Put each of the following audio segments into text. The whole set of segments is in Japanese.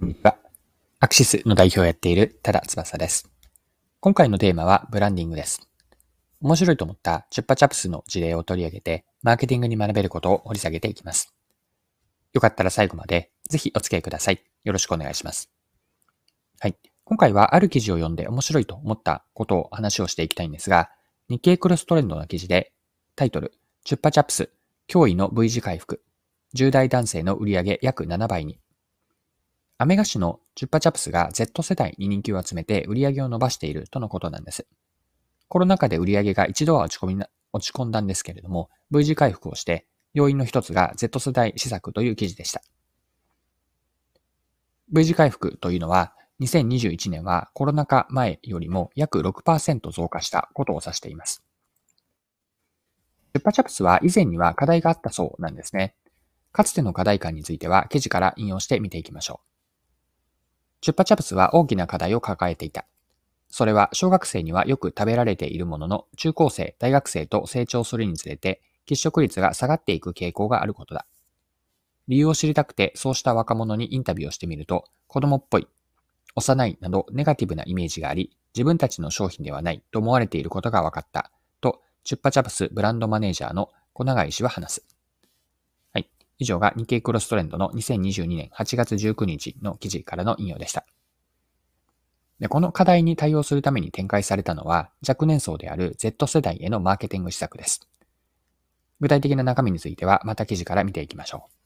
こんにちは。アクシスの代表をやっている多田翼です。今回のテーマはブランディングです。面白いと思ったチュッパチャプスの事例を取り上げて、マーケティングに学べることを掘り下げていきます。よかったら最後までぜひお付き合いください。よろしくお願いします。はい。今回はある記事を読んで面白いと思ったことを話をしていきたいんですが、日経クロストレンドの記事でタイトル、チュッパチャプス、驚異の V 字回復、10代男性の売上約7倍にアメガシのチュッパチャプスが Z 世代に人気を集めて売り上げを伸ばしているとのことなんです。コロナ禍で売り上げが一度は落ち込み落ち込んだんですけれども、V 字回復をして、要因の一つが Z 世代施策という記事でした。V 字回復というのは、2021年はコロナ禍前よりも約6%増加したことを指しています。チュッパチャプスは以前には課題があったそうなんですね。かつての課題感については記事から引用して見ていきましょう。チュッパチャプスは大きな課題を抱えていた。それは小学生にはよく食べられているものの、中高生、大学生と成長するにつれて、喫食率が下がっていく傾向があることだ。理由を知りたくて、そうした若者にインタビューをしてみると、子供っぽい、幼いなどネガティブなイメージがあり、自分たちの商品ではないと思われていることが分かった、と、チュッパチャプスブランドマネージャーの小永井氏は話す。以上が日経クロストレンドの2022年8月19日の記事からの引用でした。でこの課題に対応するために展開されたのは若年層である Z 世代へのマーケティング施策です。具体的な中身についてはまた記事から見ていきましょう。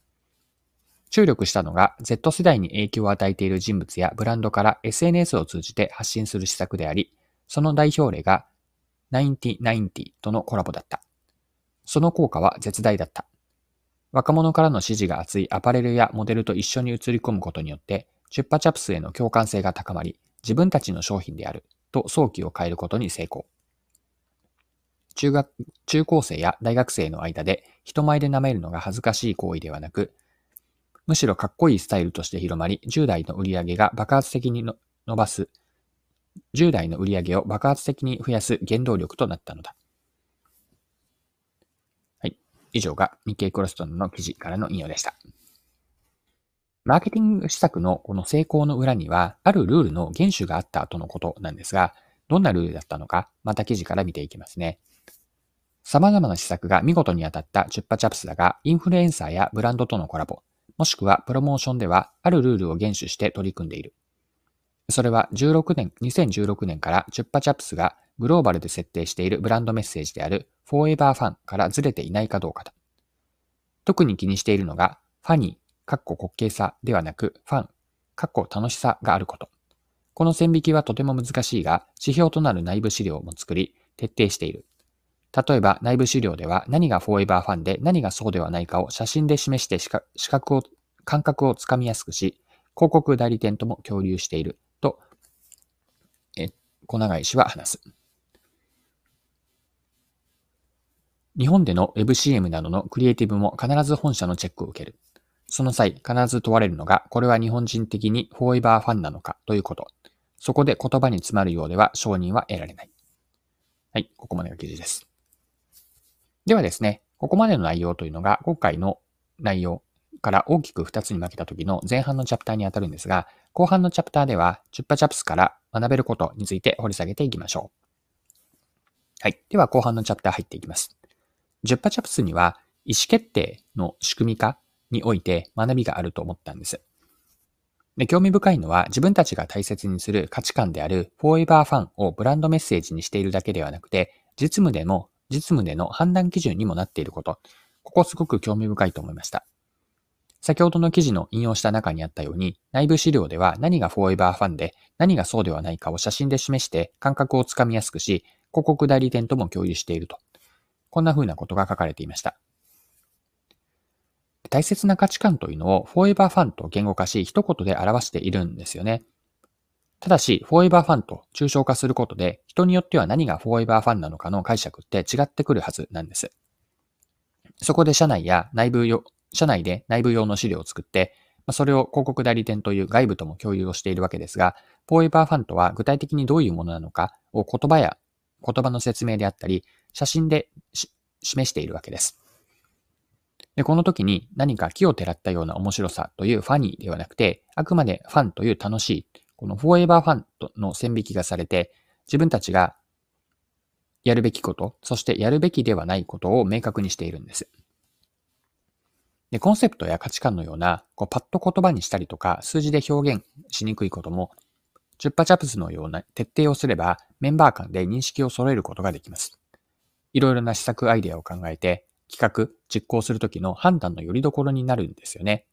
注力したのが Z 世代に影響を与えている人物やブランドから SNS を通じて発信する施策であり、その代表例が9090とのコラボだった。その効果は絶大だった。若者からの支持が厚いアパレルやモデルと一緒に映り込むことによって、チュッパチャプスへの共感性が高まり、自分たちの商品であると早期を変えることに成功。中学、中高生や大学生の間で人前で舐めるのが恥ずかしい行為ではなく、むしろかっこいいスタイルとして広まり、10代の売り上げが爆発的に伸ばす、10代の売り上げを爆発的に増やす原動力となったのだ。以上が日経クロストンの記事からの引用でした。マーケティング施策のこの成功の裏には、あるルールの原種があったとのことなんですが、どんなルールだったのか、また記事から見ていきますね。様々な施策が見事に当たったチュッパチャプスだが、インフルエンサーやブランドとのコラボ、もしくはプロモーションでは、あるルールを原種して取り組んでいる。それは16年、2016年からチュッパチャプスがグローバルで設定しているブランドメッセージである Forever Fan からずれていないかどうかだ。特に気にしているのが、ファニー、かっこ滑稽さではなく、ファン、かっこ楽しさがあること。この線引きはとても難しいが、指標となる内部資料も作り、徹底している。例えば内部資料では何がフォーエバーファンで何がそうではないかを写真で示して視覚を、感覚をつかみやすくし、広告代理店とも共有していると、え、小長井氏は話す。日本での WebCM などのクリエイティブも必ず本社のチェックを受ける。その際、必ず問われるのが、これは日本人的にフォーエバーファンなのかということ。そこで言葉に詰まるようでは承認は得られない。はい、ここまでが記事です。ではですね、ここまでの内容というのが、今回の内容から大きく2つに分けた時の前半のチャプターにあたるんですが、後半のチャプターでは、チュッパチャプスから学べることについて掘り下げていきましょう。はい。では後半のチャプター入っていきます。ジュッパチャプスには意思決定の仕組み化において学びがあると思ったんです。で興味深いのは自分たちが大切にする価値観であるフォーエバーファンをブランドメッセージにしているだけではなくて、実務でも、実務での判断基準にもなっていること。ここすごく興味深いと思いました。先ほどの記事の引用した中にあったように、内部資料では何がフォーエバーファンで何がそうではないかを写真で示して感覚をつかみやすくし、広告代理店とも共有していると。こんな風なことが書かれていました。大切な価値観というのをフォーエバーファンと言語化し、一言で表しているんですよね。ただし、フォーエバーファンと抽象化することで、人によっては何がフォーエバーファンなのかの解釈って違ってくるはずなんです。そこで社内や内部用、社内で内部用の資料を作って、それを広告代理店という外部とも共有をしているわけですが、フォーエバーファンとは具体的にどういうものなのかを言葉や言葉の説明であったり、写真でし示しているわけです。で、この時に何か木をてらったような面白さというファニーではなくて、あくまでファンという楽しい、このフォーエバーファンとの線引きがされて、自分たちがやるべきこと、そしてやるべきではないことを明確にしているんです。で、コンセプトや価値観のような、こうパッと言葉にしたりとか、数字で表現しにくいことも、チュッパチャプスのような徹底をすれば、メンバー間で認識を揃えることができます。いろいろな施策アイデアを考えて、企画、実行するときの判断の拠り所になるんですよね。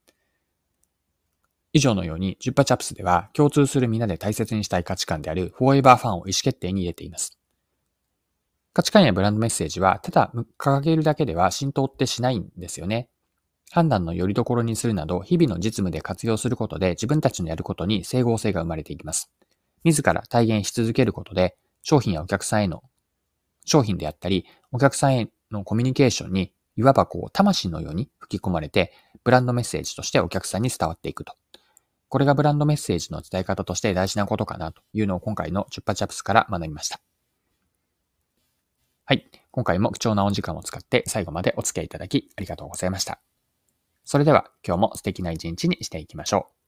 以上のように、ジュッパチャプスでは共通する皆で大切にしたい価値観であるフォーエバーファンを意思決定に入れています。価値観やブランドメッセージは、ただ掲げるだけでは浸透ってしないんですよね。判断の拠り所にするなど、日々の実務で活用することで自分たちのやることに整合性が生まれていきます。自ら体現し続けることで、商品やお客さんへの、商品であったり、お客さんへのコミュニケーションに、いわばこう、魂のように吹き込まれて、ブランドメッセージとしてお客さんに伝わっていくと。これがブランドメッセージの伝え方として大事なことかなというのを今回のチュッパチャプスから学びました。はい。今回も貴重なお時間を使って最後までお付き合いいただきありがとうございました。それでは今日も素敵な一日にしていきましょう。